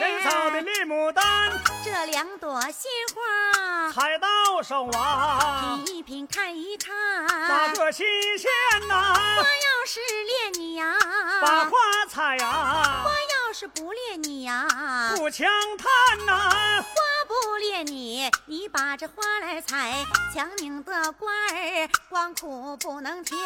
见深草的绿牡丹这两朵鲜花，采到手啊，品一品看一看，哪，个新鲜呐，花要是恋你呀，把花采呀花，要是不恋你呀，不强叹呐，花不恋你，你把这花来采，强拧的瓜儿光苦不能甜。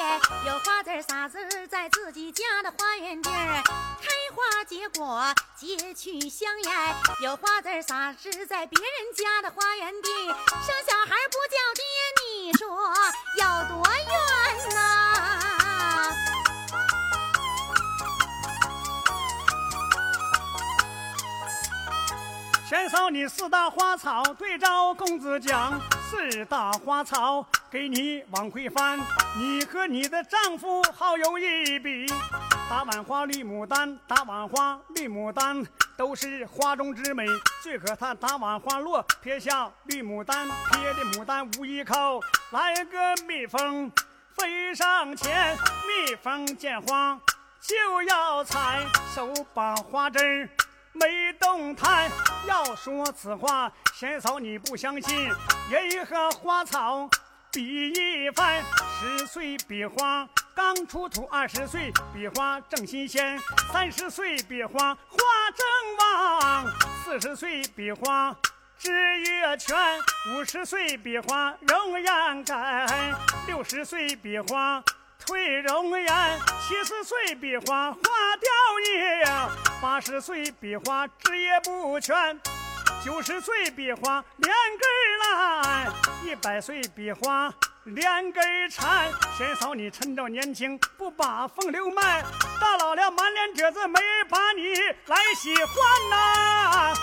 有花籽撒籽在自己家的花园地儿，开花结果结去香烟。有花籽撒籽在别人家的花园地，生小孩不叫爹，你说有多冤呐？先扫你四大花草，对照公子讲，四大花草给你往回翻，你和你的丈夫好有一比。大碗花绿牡丹，大碗花绿牡丹，都是花中之美。最可叹大碗花落，撇下绿牡丹，撇的牡丹无依靠。来个蜜蜂飞上前，蜜蜂见花就要采，手把花枝儿。没动弹。要说此话，先嫂你不相信，人和花草比一番。十岁比花刚出土，二十岁比花正新鲜，三十岁比花花正旺，四十岁比花。枝叶全，五十岁比花容颜改，六十岁比花退容颜，七十岁比花花掉叶呀，八十岁比花枝叶不全，九十岁比花连根烂，一百岁比花连根儿缠。先嫂你趁着年轻，不把风流卖，大老了满脸褶子，没人把你来喜欢呐、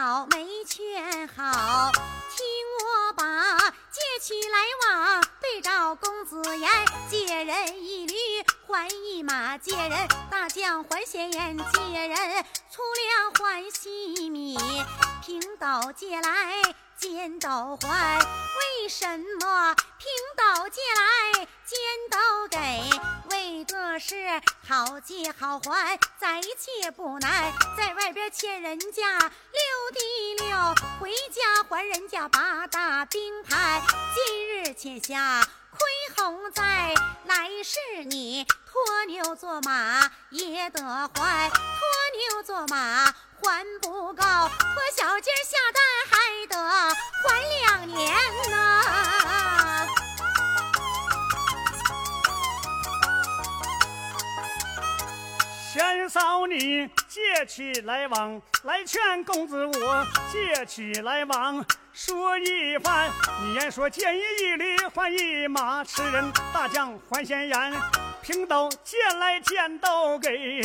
好没劝好，听我把借去来往对照公子言，借人一驴还一马，借人大将还鲜盐，借人粗粮还细米，贫道借来尖斗还，为什么平斗借来尖斗给？为的是好借好还，再借不难，在外边欠人家六滴六，回家还人家八大兵牌。今日欠下亏红债，来世你拖牛做马也得还，拖牛做马还不够，拖小鸡下蛋还得还两年呐、先嫂你借去来往，来劝公子我借去来往。说一番，你言说借一一驴换一马，吃人。大将还闲言，平斗借来见斗给，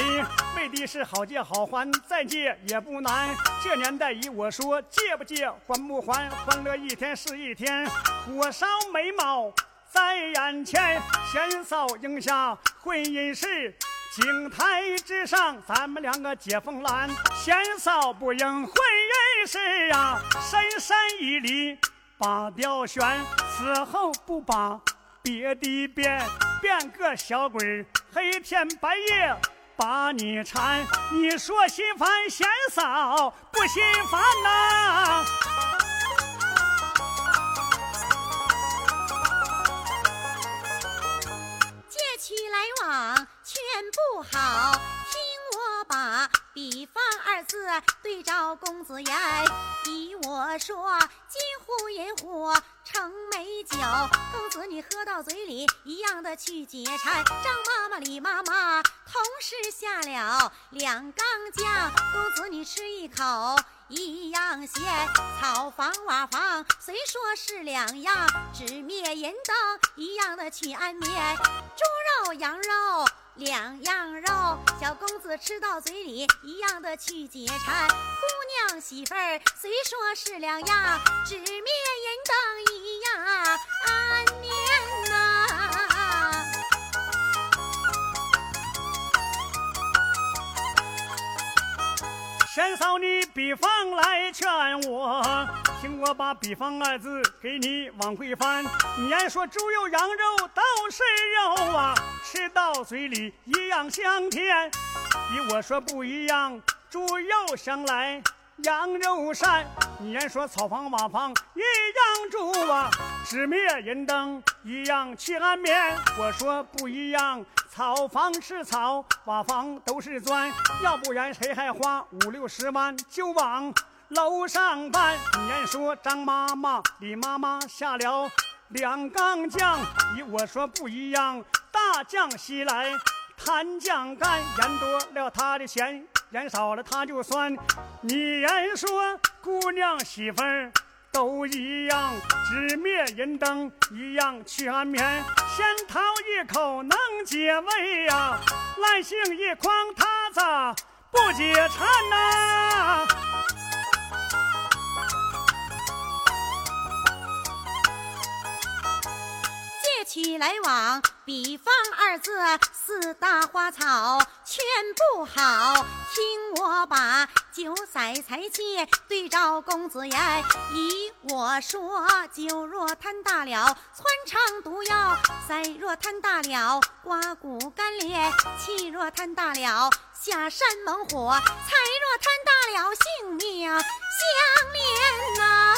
为的是好借好还，再借也不难。这年代以我说借不借还不还，欢乐一天是一天，火烧眉毛在眼前，先嫂应下婚姻事。井台之上，咱们两个解风兰，先嫂不应婚姻事啊，深山一里把吊悬，此后不把别的变，变个小鬼，黑天白夜把你缠。你说心烦，嫌少不心烦呐、去解馋。张妈妈、李妈妈同时下了两缸酱，公子你吃一口。一样咸，草房瓦房虽说是两样，纸灭银灯一样的去安眠。猪肉羊肉两样肉，小公子吃到嘴里一样的去解馋。姑娘媳妇儿虽说是两样，纸灭银灯一样安嫂，你比方来劝我，听我把比方二字给你往回翻。你爱说猪肉羊肉都是肉啊，吃到嘴里一样香甜。比我说不一样，猪肉香来羊肉膻。你言说草房瓦房一样住啊，纸灭人灯一样去安眠。我说不一样。草房是草，瓦房都是砖，要不然谁还花五六十万就往楼上搬？你言说张妈妈、李妈妈下了两缸酱，你我说不一样，大酱西来弹酱干，盐多了它的咸，盐少了它就酸。你说姑娘媳妇儿。都一样，纸灭人灯一样去安眠。仙桃一口能解胃呀，烂杏一筐它咋不解馋呐？借取来往，比方二字四大花草，全不好。听我把。酒色财气对照公子言，依我说，酒若贪大了，窜肠毒药；菜若贪大了，刮骨干裂；气若贪大了，下山猛火；财若贪大了，性命相连呐。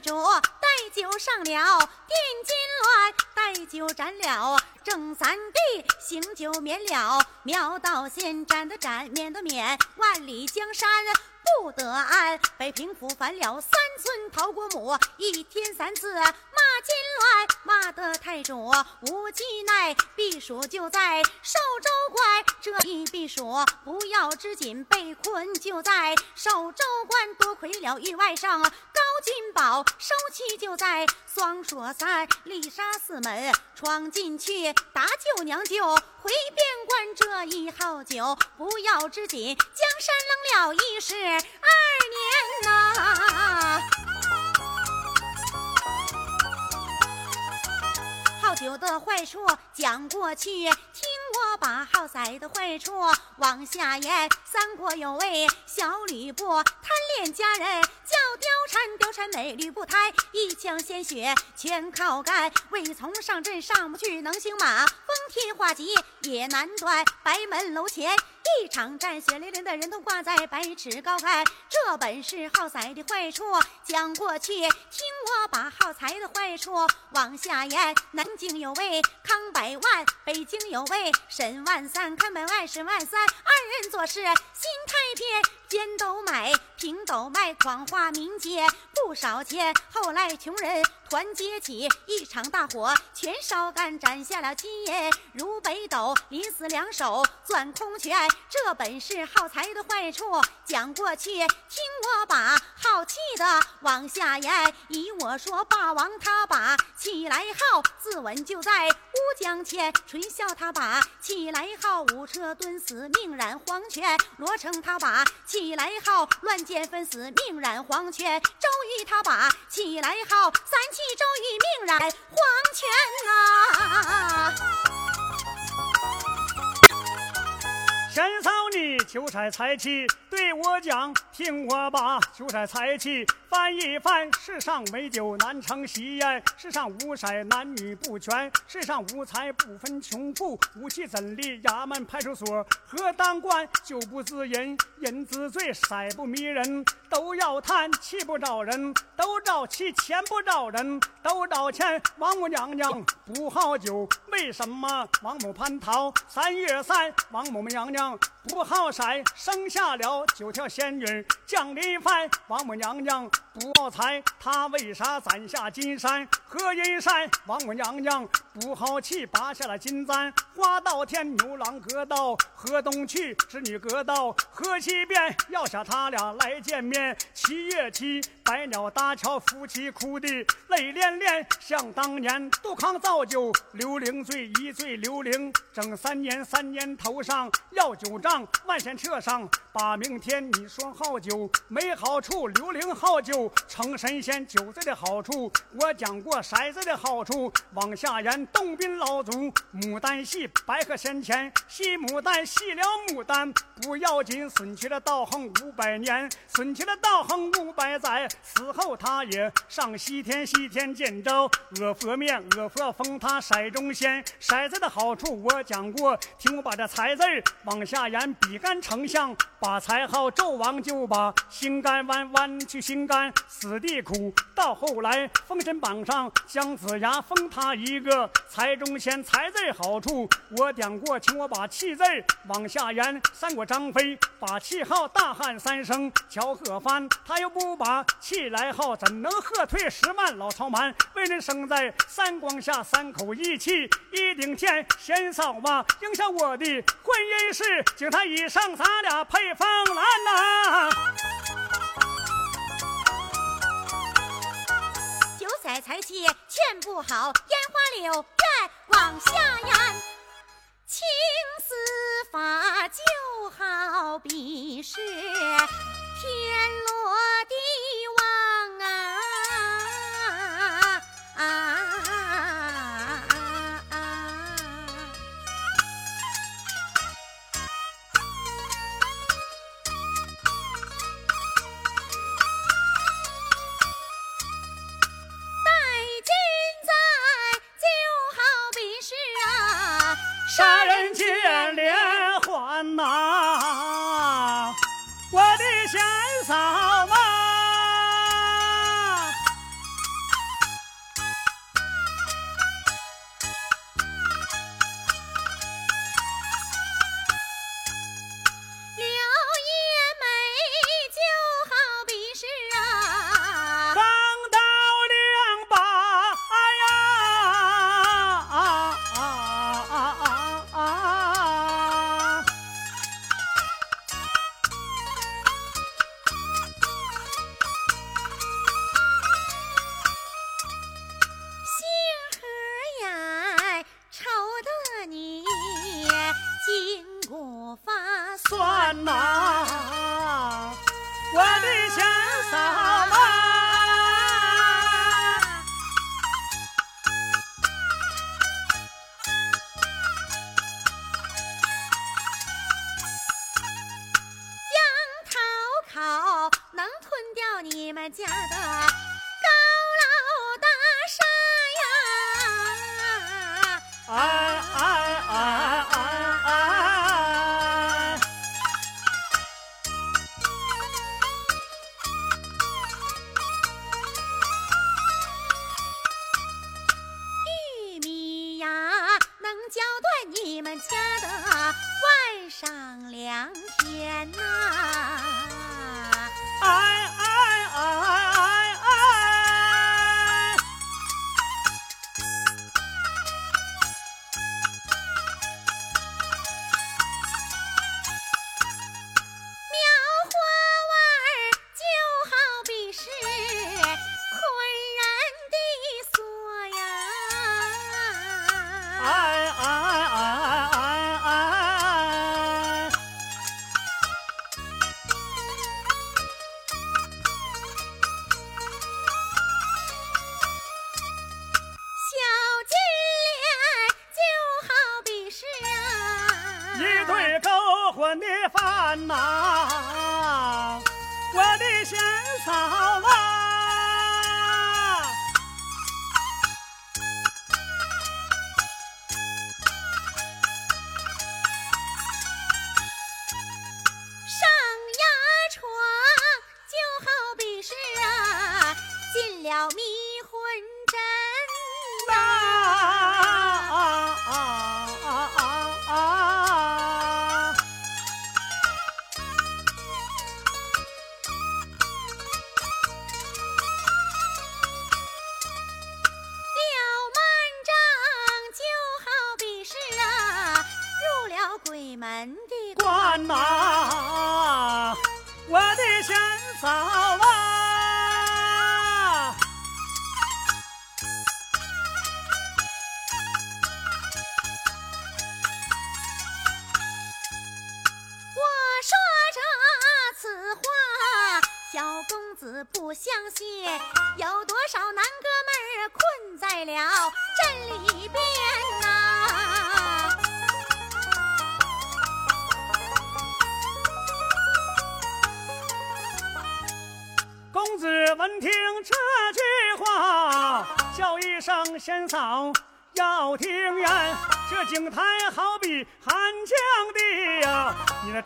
着，带。酒上了，电金乱；带酒斩了，正三弟行酒免了。苗道仙斩的斩，免的免，万里江山不得安。北平府烦了三寸陶国母，一天三次骂金乱，骂得太主无计奈。避暑就在寿州关，这一避暑不要知紧，被困就在寿州关，多亏了玉外甥高。金宝收妻就在双锁山丽莎四门闯进去打救娘舅回边关这一号酒不要知紧江山冷了一十二年呐，酒的坏处讲过去。听我把好色的坏处往下言。三国有位小吕布，贪恋佳人，叫貂蝉。貂蝉美吕布胎，一腔鲜血全靠干。未从上阵上不去，能行马。风天化戟也难断。白门楼前一场战，血淋淋的人头挂在百尺高杆。这本是好色的坏处讲过去，听我把好财的坏处往下言。南京有位康百万，北京有位。沈万三，看门外沈万三，二人做事心太偏，尖斗买，平斗卖，谎话明街不少钱。后来穷人团结起，一场大火全烧干，斩下了金银如北斗，临死两手攥空拳。这本是耗财的坏处讲过去，听我把好气往下言。依我说，霸王他把起来号，自刎就在乌江前，吹笑他把。起来号，五车蹲死，命染黄泉；罗成他把起来号，乱箭分死，命染黄泉；周瑜他把起来号，三气周瑜命染黄泉啊！先嫂，你求财财气对我讲，听我把求财财气翻一翻。世上美酒难成席宴，世上无色男女不全，世上无财不分穷富，武器怎立？衙门派出所何当官？酒不自饮，饮自醉，色不迷人，都要叹，气不着人，都找气；钱不着人，都找钱。王母娘娘不好酒，为什么？王母蟠桃三月三，王母娘娘。不好色，生下了九条仙女降临凡。王母娘娘不好财，她为啥攒下金山和银山？王母娘娘不好气，拔下了金簪花到天。牛郎隔到河东去，织女隔到河西边，要下他俩来见面。七月七，百鸟搭桥，夫妻哭的泪涟涟。想当年杜康造酒，刘伶醉，一醉刘伶，整三年，三年头上要酒账。上，万仙车上，把明天你说好酒没好处，刘伶好酒成神仙，酒醉的好处我讲过，骰子的好处往下言，洞宾老祖牡丹戏，白鹤仙前戏牡丹，戏了牡丹不要紧，损去了道行五百年，损去了道行五百载，死后他也上西天，西天见着阿佛面，阿佛封他骰中仙，骰子的好处我讲过，听我把这财字往下言，比干丞相把财好，纣王就把心肝弯弯去心肝，死地苦。到后来封神榜上姜子牙封他一个财中仙，财字好处我点过，请我把气字往下言，三国张飞把气号大喊三声，乔贺翻他又不把气来号，怎能喝退十万老曹蛮？为人生在三光下，三口义气一顶天，贤嫂嘛影响我的婚姻事，经他以上咱俩配风兰呐、酒色财气全不好，烟花柳愿往下咽。青丝发就好比是天罗地网啊啊。啊。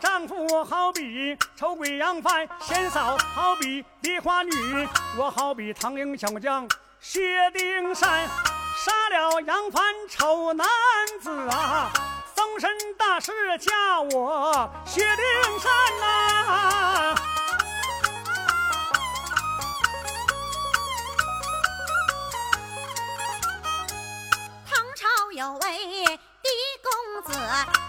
丈夫好比丑鬼杨帆，贤嫂好比梨花女，我好比唐营小将薛丁山，杀了杨帆丑男子啊，僧神大师嫁我薛丁山呐、唐朝有位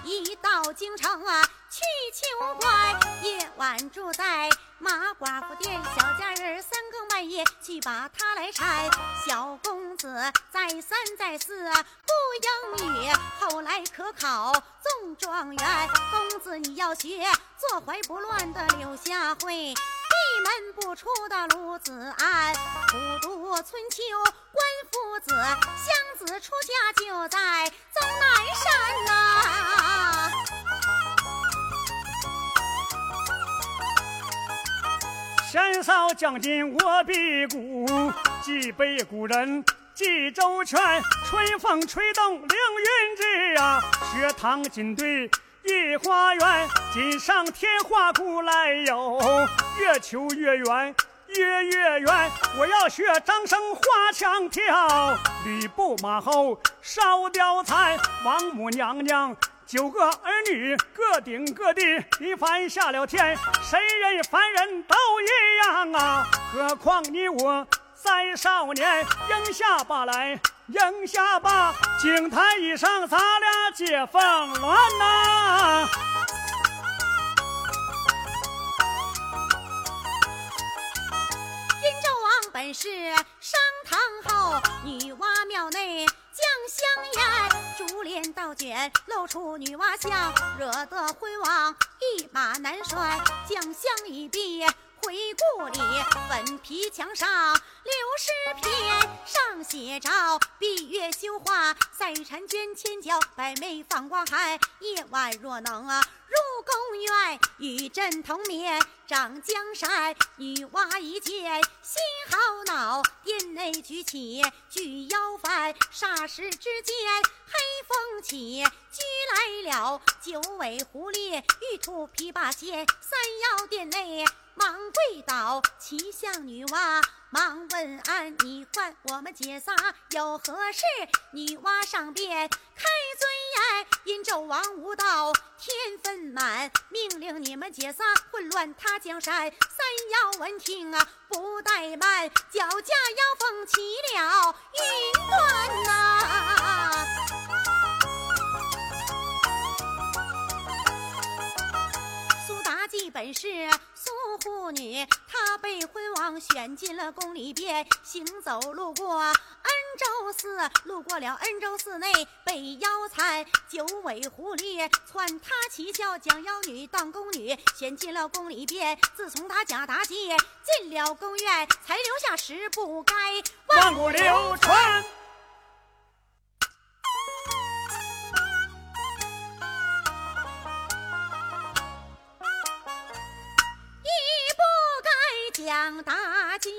一到京城啊去求官，夜晚住在马寡妇店，小家人三更半夜去把他来缠。小公子再三再四不应允，后来可考中状元。公子你要学坐怀不乱的柳下惠。闭门不出的卢子安，普渡春秋官夫子，湘子出家就在终南山呐、贤嫂将近我臂骨，脊背古人记周全。春风吹动凌云志啊，学堂金对一花园。锦上添花古来有，月球越圆。越月圆，我要学张生花枪跳，吕布马后烧貂蝉，王母娘娘九个儿女各顶各地，一凡下了天，谁人凡人都一样啊！何况你我再少年，应下罢来，应下吧，井台以上咱俩结风乱呐、殷纣王本是商汤后，女娲庙内降香烟，珠帘倒卷露出女娲像，惹得昏王一马难摔。将香一毕，回故里，粉皮墙上六十篇，上写着闭月羞花，赛婵娟千娇，百媚放光寒。夜晚若能啊入宫院，与朕同眠长江山。女娲一见心好恼，殿内举起巨妖幡，霎时之间黑风起，居来了九尾狐狸，玉兔琵琶仙，三妖殿内。忙跪倒，齐向女娲忙问安。你唤我们姐仨有何事？女娲上边开尊言，因纣王无道天分满，命令你们姐仨混乱他江山。三妖闻听啊，不怠慢，脚架妖风起了云端呐、本是苏护女，她被昏王选进了宫里边，行走路过恩州寺，路过了恩州寺内被妖残，九尾狐狸窜她七窍，将妖女当宫女，选进了宫里边。自从她假妲己进了宫院，才留下十不该万古流传。该将妲己。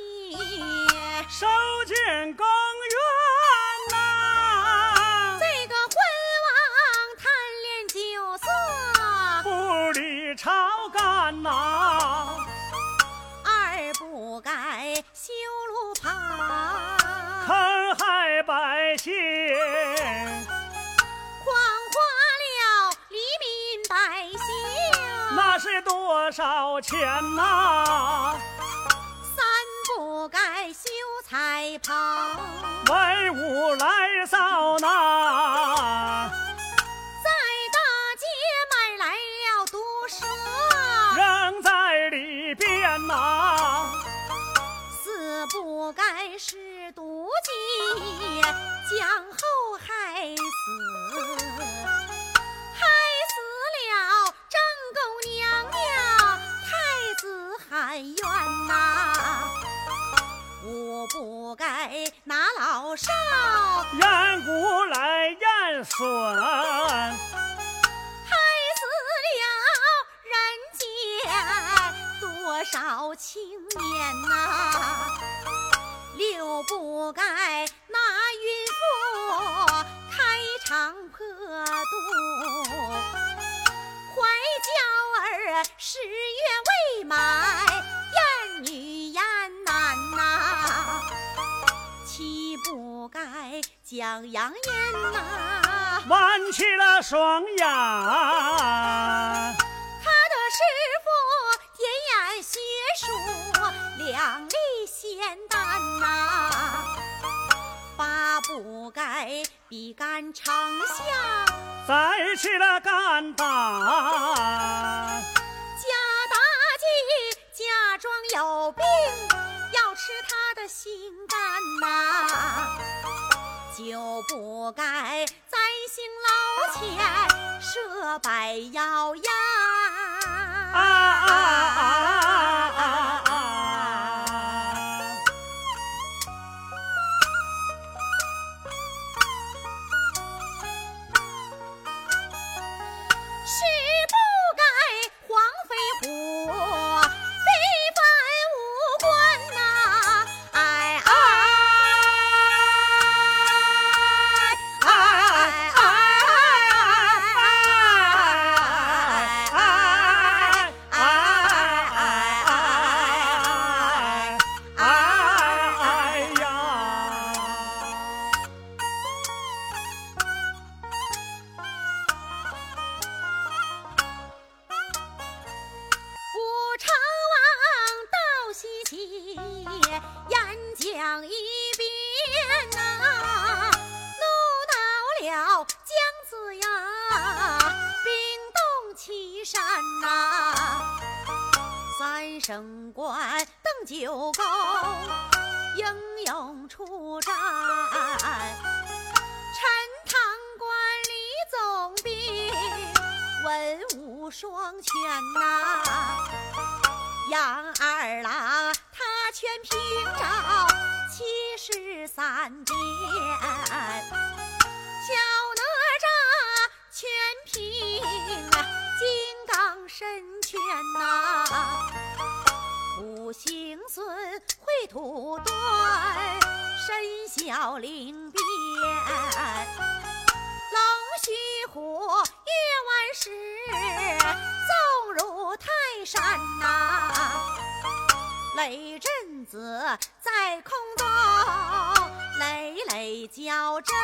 收进宫院呐、这个昏王贪恋酒色，不理朝干呐、二不该修路旁，坑害百姓，荒化了黎民百姓。那是多少钱呐、三不该修彩棚，文武来扫呐，在大街买来了毒蛇。扔在里边呐、死不该是毒计，将后害死，害死了正宫娘娘，太子喊冤呐、不该拿老少远古来验损，害死了人间多少青年呐、留不该那孕妇开肠破肚，怀娇儿十月未满，不该将养颜呐、弯起了双眼。他的师傅甜言学术，两粒仙丹呐、八不该比干丞相。再起了肝胆，假大计，假装有病，要吃他的心肝呐、就不该在行楼前设摆药呀！啊啊啊啊到林边。龙须虎夜晚时，纵入泰山呐、雷震子在空中累累交战。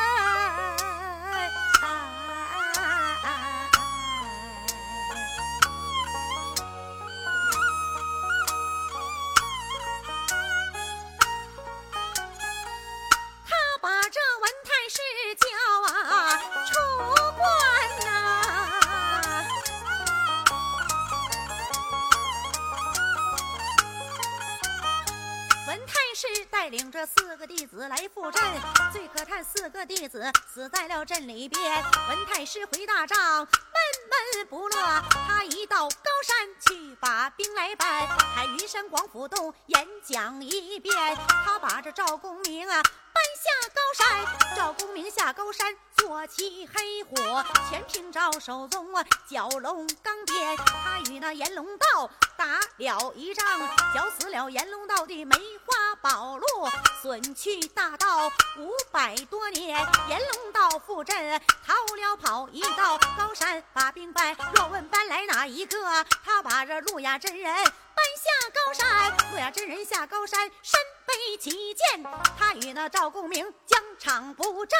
弟子死在了镇里边。文太师回大帐，闷闷不乐。他一到高山去把兵来办，还云山广府洞演讲一遍。他把这赵公明啊搬下高山，赵公明下高山坐起黑火，全凭赵手中啊蛟龙钢鞭。他与那阎龙道打了一仗，绞死了阎龙道的梅花宝路，损去大道五百多年。阎龙道复阵，逃了跑，一到高山把兵败。若问搬来哪一个？他把这路亚真人搬下高山，路亚真人下高山，身背旗剑，他与那赵公明疆场不战。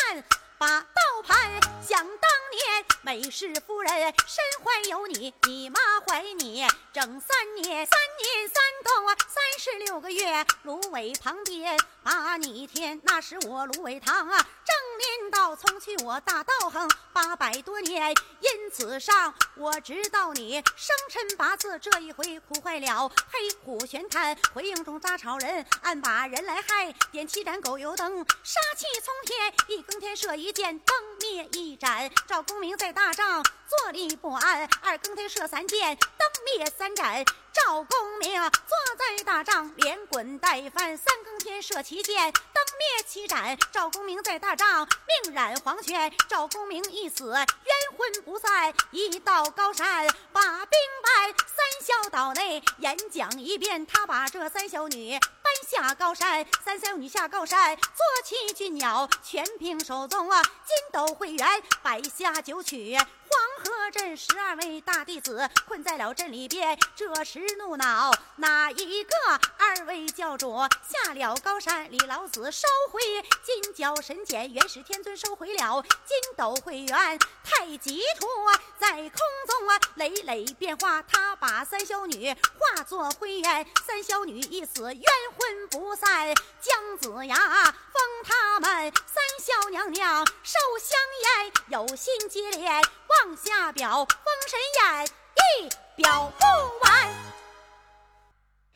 把刀盘，想当年美氏夫人身怀有你，你妈怀你整三年，三年三冬啊，三十六个月。芦苇旁边把你添，那是我芦苇塘啊。正年道从去我大道行八百多年，因此上我知道你生辰八字，这一回苦坏了黑虎玄坛，回应中扎草人，暗把人来害，点七盏狗油灯，杀气冲天，一更天射一箭，灯灭一盏。赵公明在大帐坐立不安，二更天射三箭，灯灭三盏。赵公明坐在大帐，连滚带翻，三更天射七箭，灯灭七盏。赵公明在大帐命染黄泉，赵公明一死，冤魂不散。一到高山把兵败，三小岛内演讲一遍，他把这三小女山下高山，三小女下高山，坐骑俊鸟，全凭手中啊，金斗会员摆下九曲。黄河镇十二位大弟子困在了镇里边，这时怒恼哪一个？二位教主下了高山，李老子收回金角神剑，元始天尊收回了金斗会员，太极图啊在空中啊，累累变化，他把三小女化作灰烟，三小女一死，冤魂不散，姜子牙封他们三小娘娘受香烟，有心接连。往下表，封神演义表不完。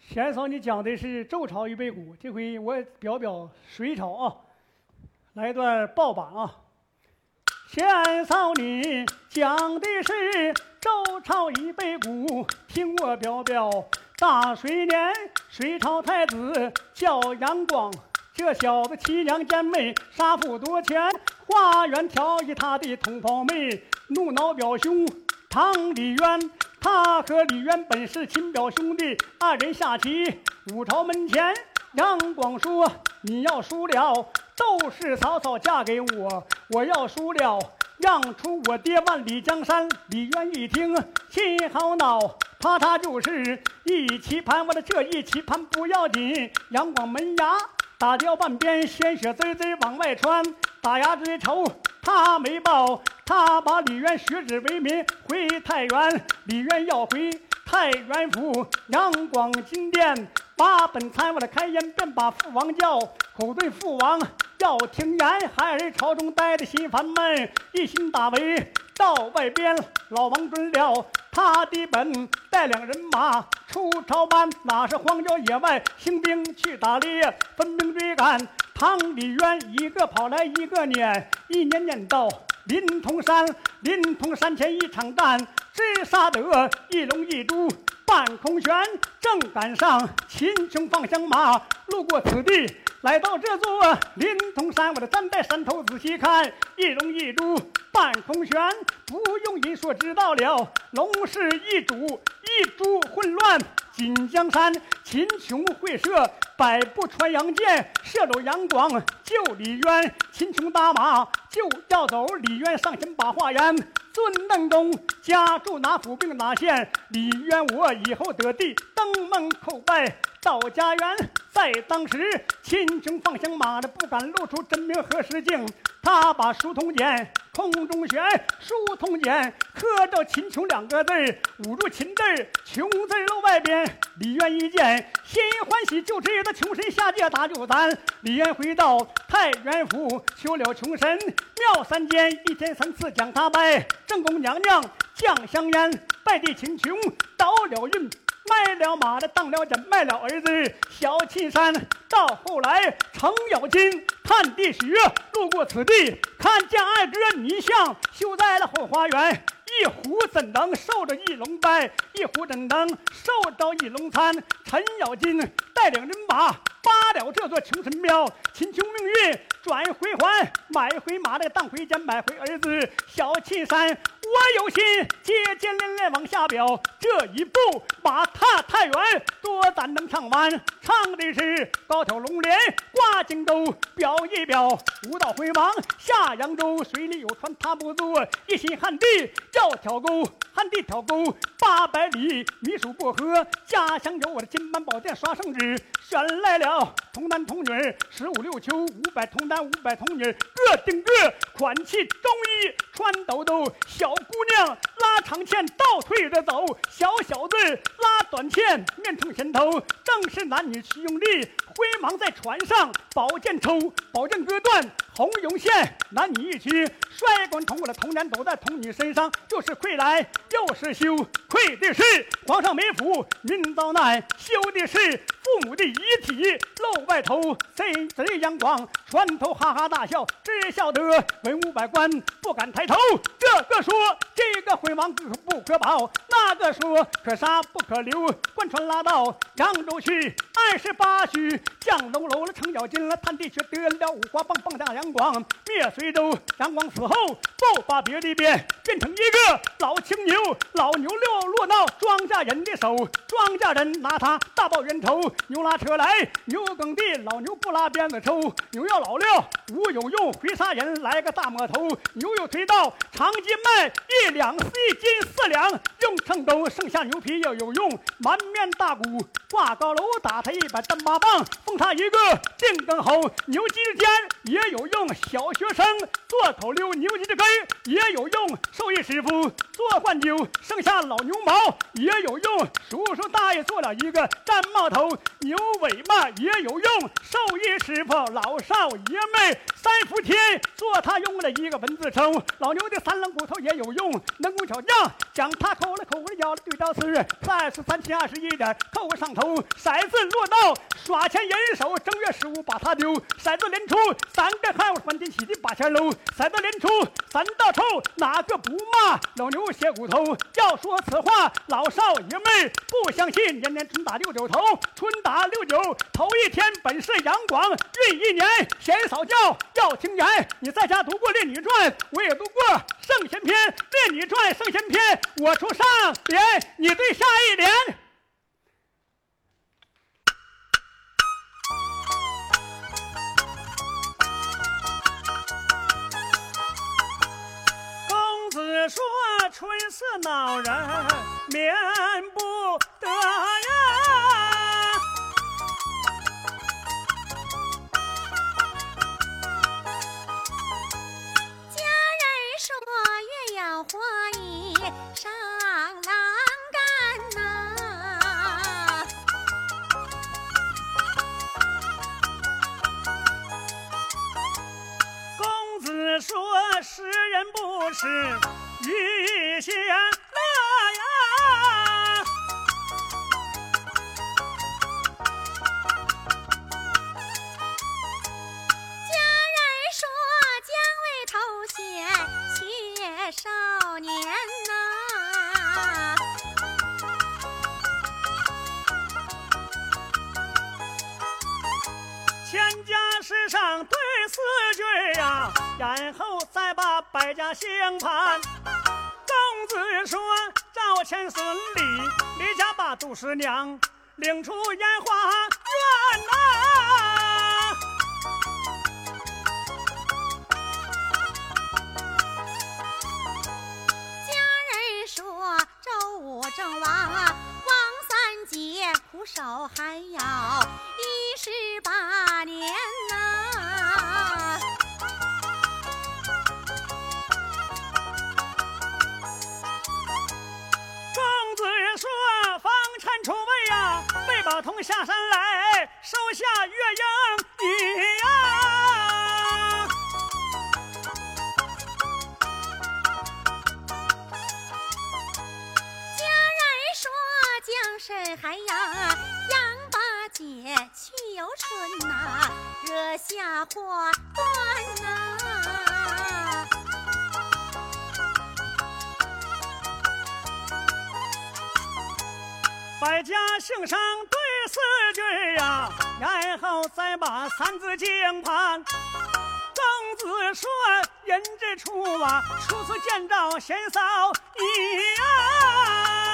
先生，你讲的是周朝预备鼓，这回我表表隋朝啊，来段爆版啊。先嫂，你讲的是周朝预备鼓，听我表表。大水年，隋朝太子叫杨广，这小子欺娘奸妹，杀父夺权，花园调戏他的同胞妹。怒恼表兄唐李渊，他和李渊本是亲表兄弟，二人下棋，五朝门前，杨广说：“你要输了，都是嫂嫂嫁给我；我要输了，让出我爹万里江山。”李渊一听，心好恼，他他就是一棋盘，我的这一棋盘不要紧，杨广门牙打掉半边，鲜血滋滋往外穿，打牙之仇他没报。他把李渊削职为民，回太原。李渊要回太原府，阳光金殿，把本参我的开言，便把父王叫，口对父王要听言。孩儿朝中待的心烦闷，一心打围到外边。老王准了他的本，带两人马出朝班，哪是荒郊野外行兵去打猎，分兵追赶。唐李渊一个跑来一个撵，一撵撵到。临潼山，临潼山前一场战，只杀得一龙一猪半空悬。正赶上秦琼放响马，路过此地，来到这座临潼山，我的站在山头仔细看，一龙一猪半空悬。不用一说，知道了，龙是一主，一猪混乱。锦江山，秦琼会射，百步穿杨箭，射走杨广，救李渊。秦琼打马就要走，李渊上前把话言：尊邓公家住哪府并哪县？李渊我以后得地登门叩拜到家园。在当时，秦琼放响马的不敢露出真名和实境，他把书童剑空中悬，书童剑刻着秦琼两个字捂住秦字琼字露外边。李渊一见，心欢喜，就知道穷神下界打救咱。李渊回到太原府，求了穷神庙三间，一天三次将他拜。正宫娘娘降香烟，拜地秦琼倒了运。卖了马的当了剑，卖了儿子小青山。到后来程咬金探地穴，路过此地，看见二哥泥像修在了后花园。一壶怎能受着一龙拜？一壶怎能受着一龙餐？程咬金带领人马扒了这座穷神庙，秦琼命运转回环，买回马的当回剑，买回儿子小青山。我有心接接连连往下表，这一步马踏太原，多咱能唱完。唱的是高挑龙帘挂荆州，表一表武道辉煌下扬州，水里有船他不坐，一心旱地要挑沟，旱地挑沟八百里米数过河。家乡有我的金板宝殿刷圣旨，选来了童男童女十五六秋，五百童男五百童女各顶各款气中衣穿兜兜小。小姑娘拉长线倒退着走，小小子拉短线面冲前头，正是男女齐用力，挥芒在船上，宝剑抽，宝剑割断红绒线，男女一起摔滚同我的童男都在童女身上，就是愧来又是羞，愧的是皇上没福，民遭难，羞的是父母的遗体露外。头贼贼阳光，船头哈哈大笑，只晓得文武百官不敢抬头。这个说这个回王可不可保，那个说可杀不可留，官船拉到扬州去。二十八许，降楼楼了，程咬金了，探地却得了五花棒，棒大阳光灭随州。杨广死后，不把别的变，变成一个老青牛，老牛落落到庄稼人的手，庄稼人拿他大报冤仇。牛拉车来，牛耕地，老牛不拉鞭子抽。牛要老了无有用，回杀人来个大魔头。牛又推到长街卖一两四一斤四两，用秤斗，剩下牛皮要有用。满面大鼓挂高楼，打他一百单八棒，封他一个定根侯。牛筋尖也有用，用小学生做口溜，牛筋的根也有用。兽医师傅做灌酒，剩下老牛毛也有用。叔叔大爷做了一个毡帽头，牛尾巴也有用。兽医师傅老少爷们三伏天做他用了一个文字抽。老牛的三棱骨头也有用，能工巧匠将它抠了抠了咬了对照四，三十三七二十一点扣个上头。骰子落到耍钱人手，正月十五把它丢。骰子连出三个号，翻天起地把钱搂。骰子连出三道臭，哪个不骂老牛血骨头？要说此话，老少爷们不相信。年年春打六九头，春打六九头一天本是阳光，闰一年贤嫂叫要听言。你在家读过《列女传》，我也读过《圣贤篇》。《列女传》《圣贤篇》，我出上联，你对下一联。子说春色恼人，免不得呀。家人说月要花十娘领出烟花院呐、将身还要杨八姐去游春呐、惹下祸端呐、百家姓上对四句呀，然后再把三字经盘。公子说人之初啊，初次见着贤嫂你呀。家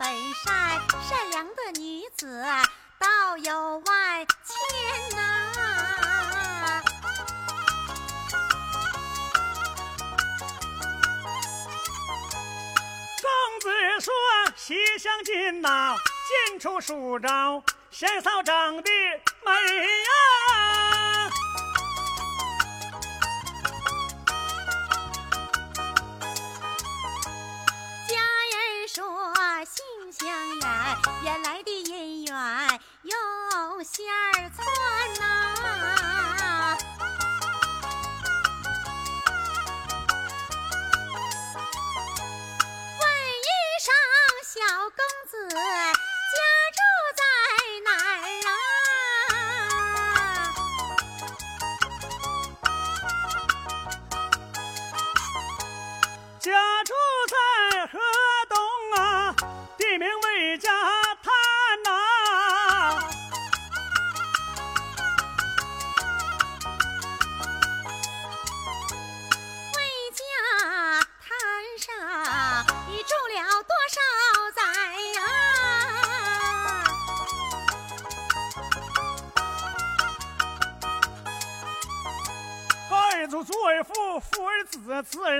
本善，善良的女子道有万千呐、公子说西厢进呐，进出数招，贤嫂长得美呀。姻缘，原来的姻缘用线儿穿呐。问一声小公子。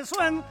儿孙，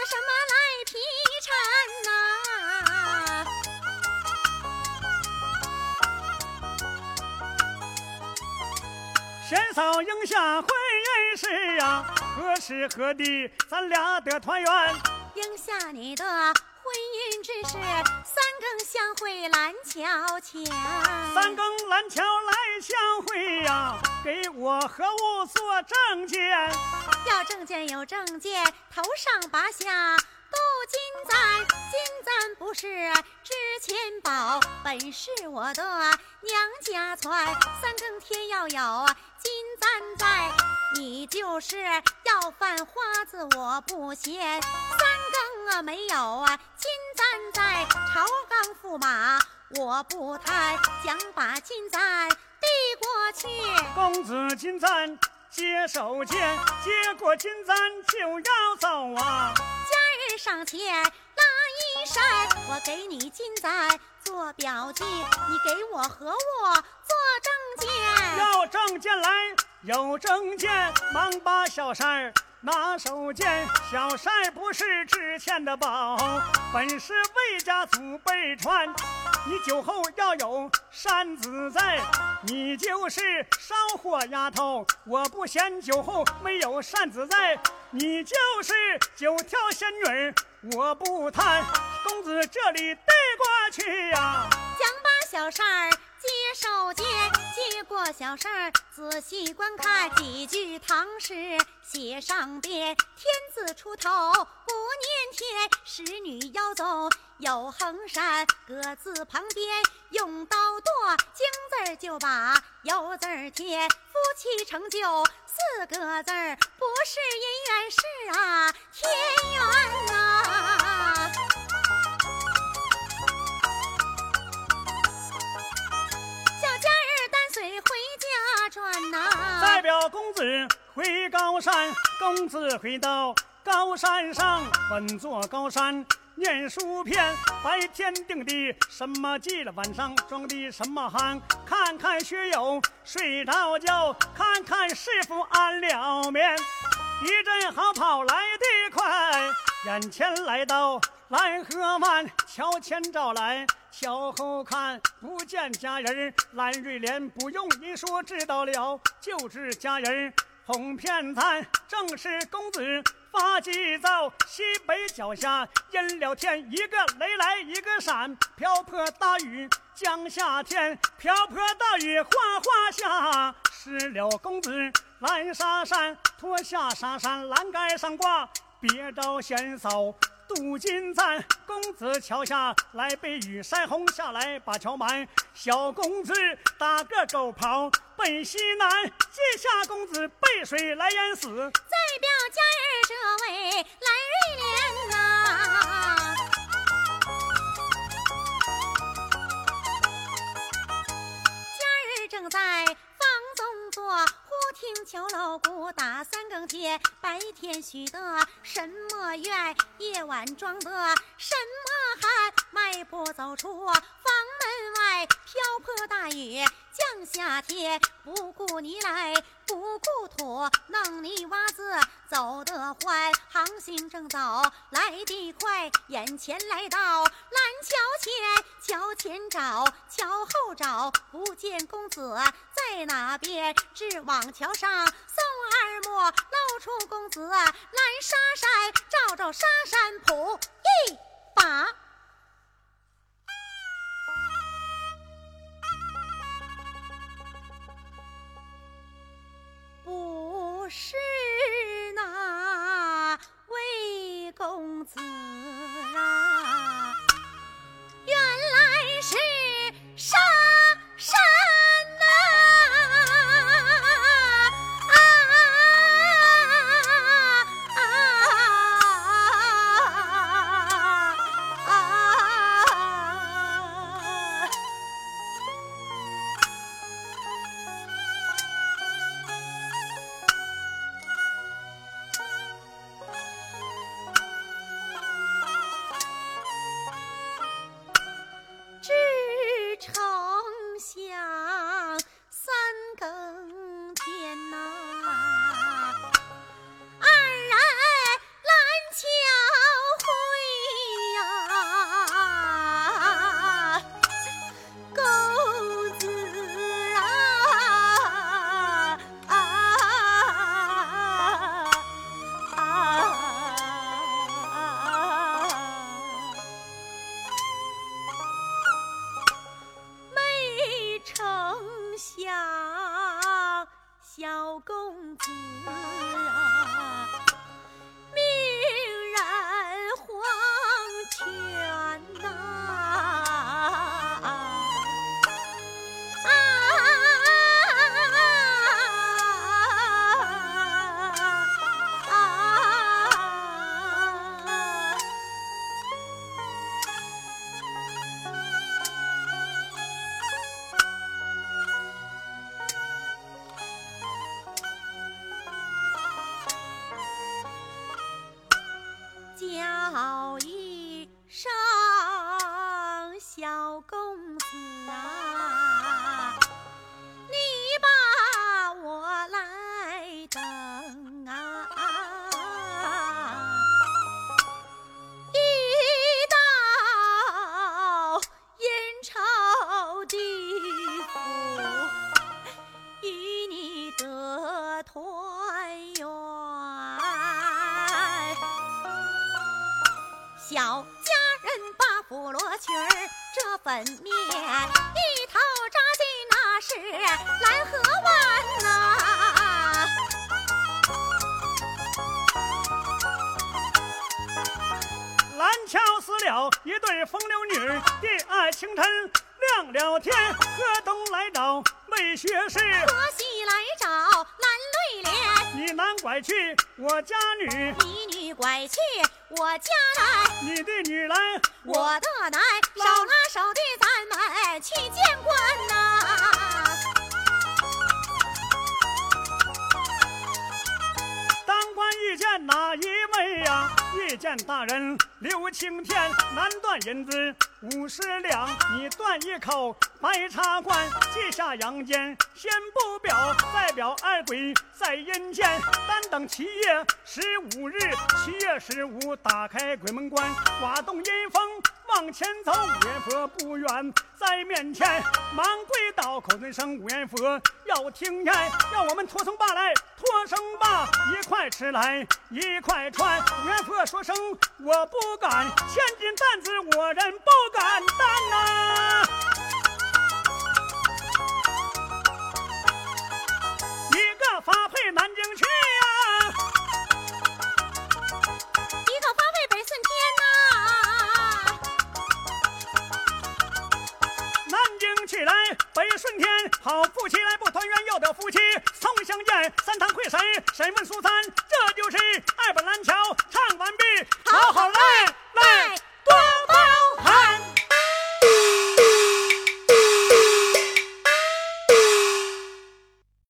的什么赖皮缠呐、贤嫂应下婚姻事呀，何时何地咱俩得团圆？应下你的婚姻之事，三更相会蓝桥前。三更蓝桥来相会呀，给我和物做证件。要证件有证件，头上拔下镀金簪，金簪不是值钱宝，本是我的娘家传。三更天要有金簪在，你就是要犯花子我不嫌。三更啊没有啊金簪在，朝纲驸马我不贪，想把金簪过去。公子金簪接手剑，接过金簪就要走啊。家人上前拉衣衫，我给你金簪做表记，你给我和我做证件。要证件来，有证件，忙把小扇儿拿手剑。小扇不是值钱的宝，本是魏家祖辈传。你酒后要有扇子在，你就是烧火丫头。我不嫌酒后没有扇子在，你就是九条仙女，我不贪。公子这里带过去呀、小扇儿接手间，接过小扇儿，仔细观看几句唐诗写上边。天字出头不念天，使女腰走有横山，葛字旁边用刀剁，京字就把油字儿添，夫妻成就四个字儿，不是姻缘是啊天缘呐、代表公子回高山，公子回到高山上，稳坐高山念书篇，白天定的什么计了，晚上装的什么行？看看学友睡着觉，看看师傅安了眠。一阵好跑来得快，眼前来到蓝河湾，桥前照来，桥后看，不见佳人蓝瑞莲，不用你说知道了，就是佳人哄骗咱，正是公子。发急躁，西北脚下阴了天，一个雷来一个闪，瓢泼大雨降下天，瓢泼大雨哗哗下，失了公子蓝纱衫，脱下纱衫栏杆上挂，别着贤嫂。镀金簪，公子桥下来被雨山洪下来把桥埋。小公子打个狗刨奔西南，接下公子背水来淹死。再表佳儿这位蓝瑞莲呐，佳儿正在忽。听敲锣鼓打三更天，白天许的什么愿，夜晚装的什么汉，迈步走出房外，瓢泼大雨降下天，不顾泥来，不顾土，弄泥洼子走得欢，航行正走来得快，眼前来到蓝桥前，桥前找，桥后找，不见公子在哪边，只往桥。上送二莫，露出公子蓝纱衫，照照纱衫谱拐去我家女。你女拐去我家来。你的女来我的男手拉手的咱们去见官呐。当官遇见哪一位呀？遇见大人刘青天难断银子。五十两，你断一口白茶罐，记下阳间先不表，再表二鬼在阴间。单等七月十五日，七月十五打开鬼门关，刮动阴风。往前走，五元佛不远在面前，忙跪倒，口尊声五元佛要听言，要我们托生罢来，托生罢，一块吃来一块穿。五元佛说声我不敢，千斤担子我人不敢担呐。一个发配南京去呀，一个发配。北顺天，好夫妻来不团圆，要得夫妻重相见。三堂会审，审问苏三，这就是二本蓝桥唱完毕，好好来。双刀寒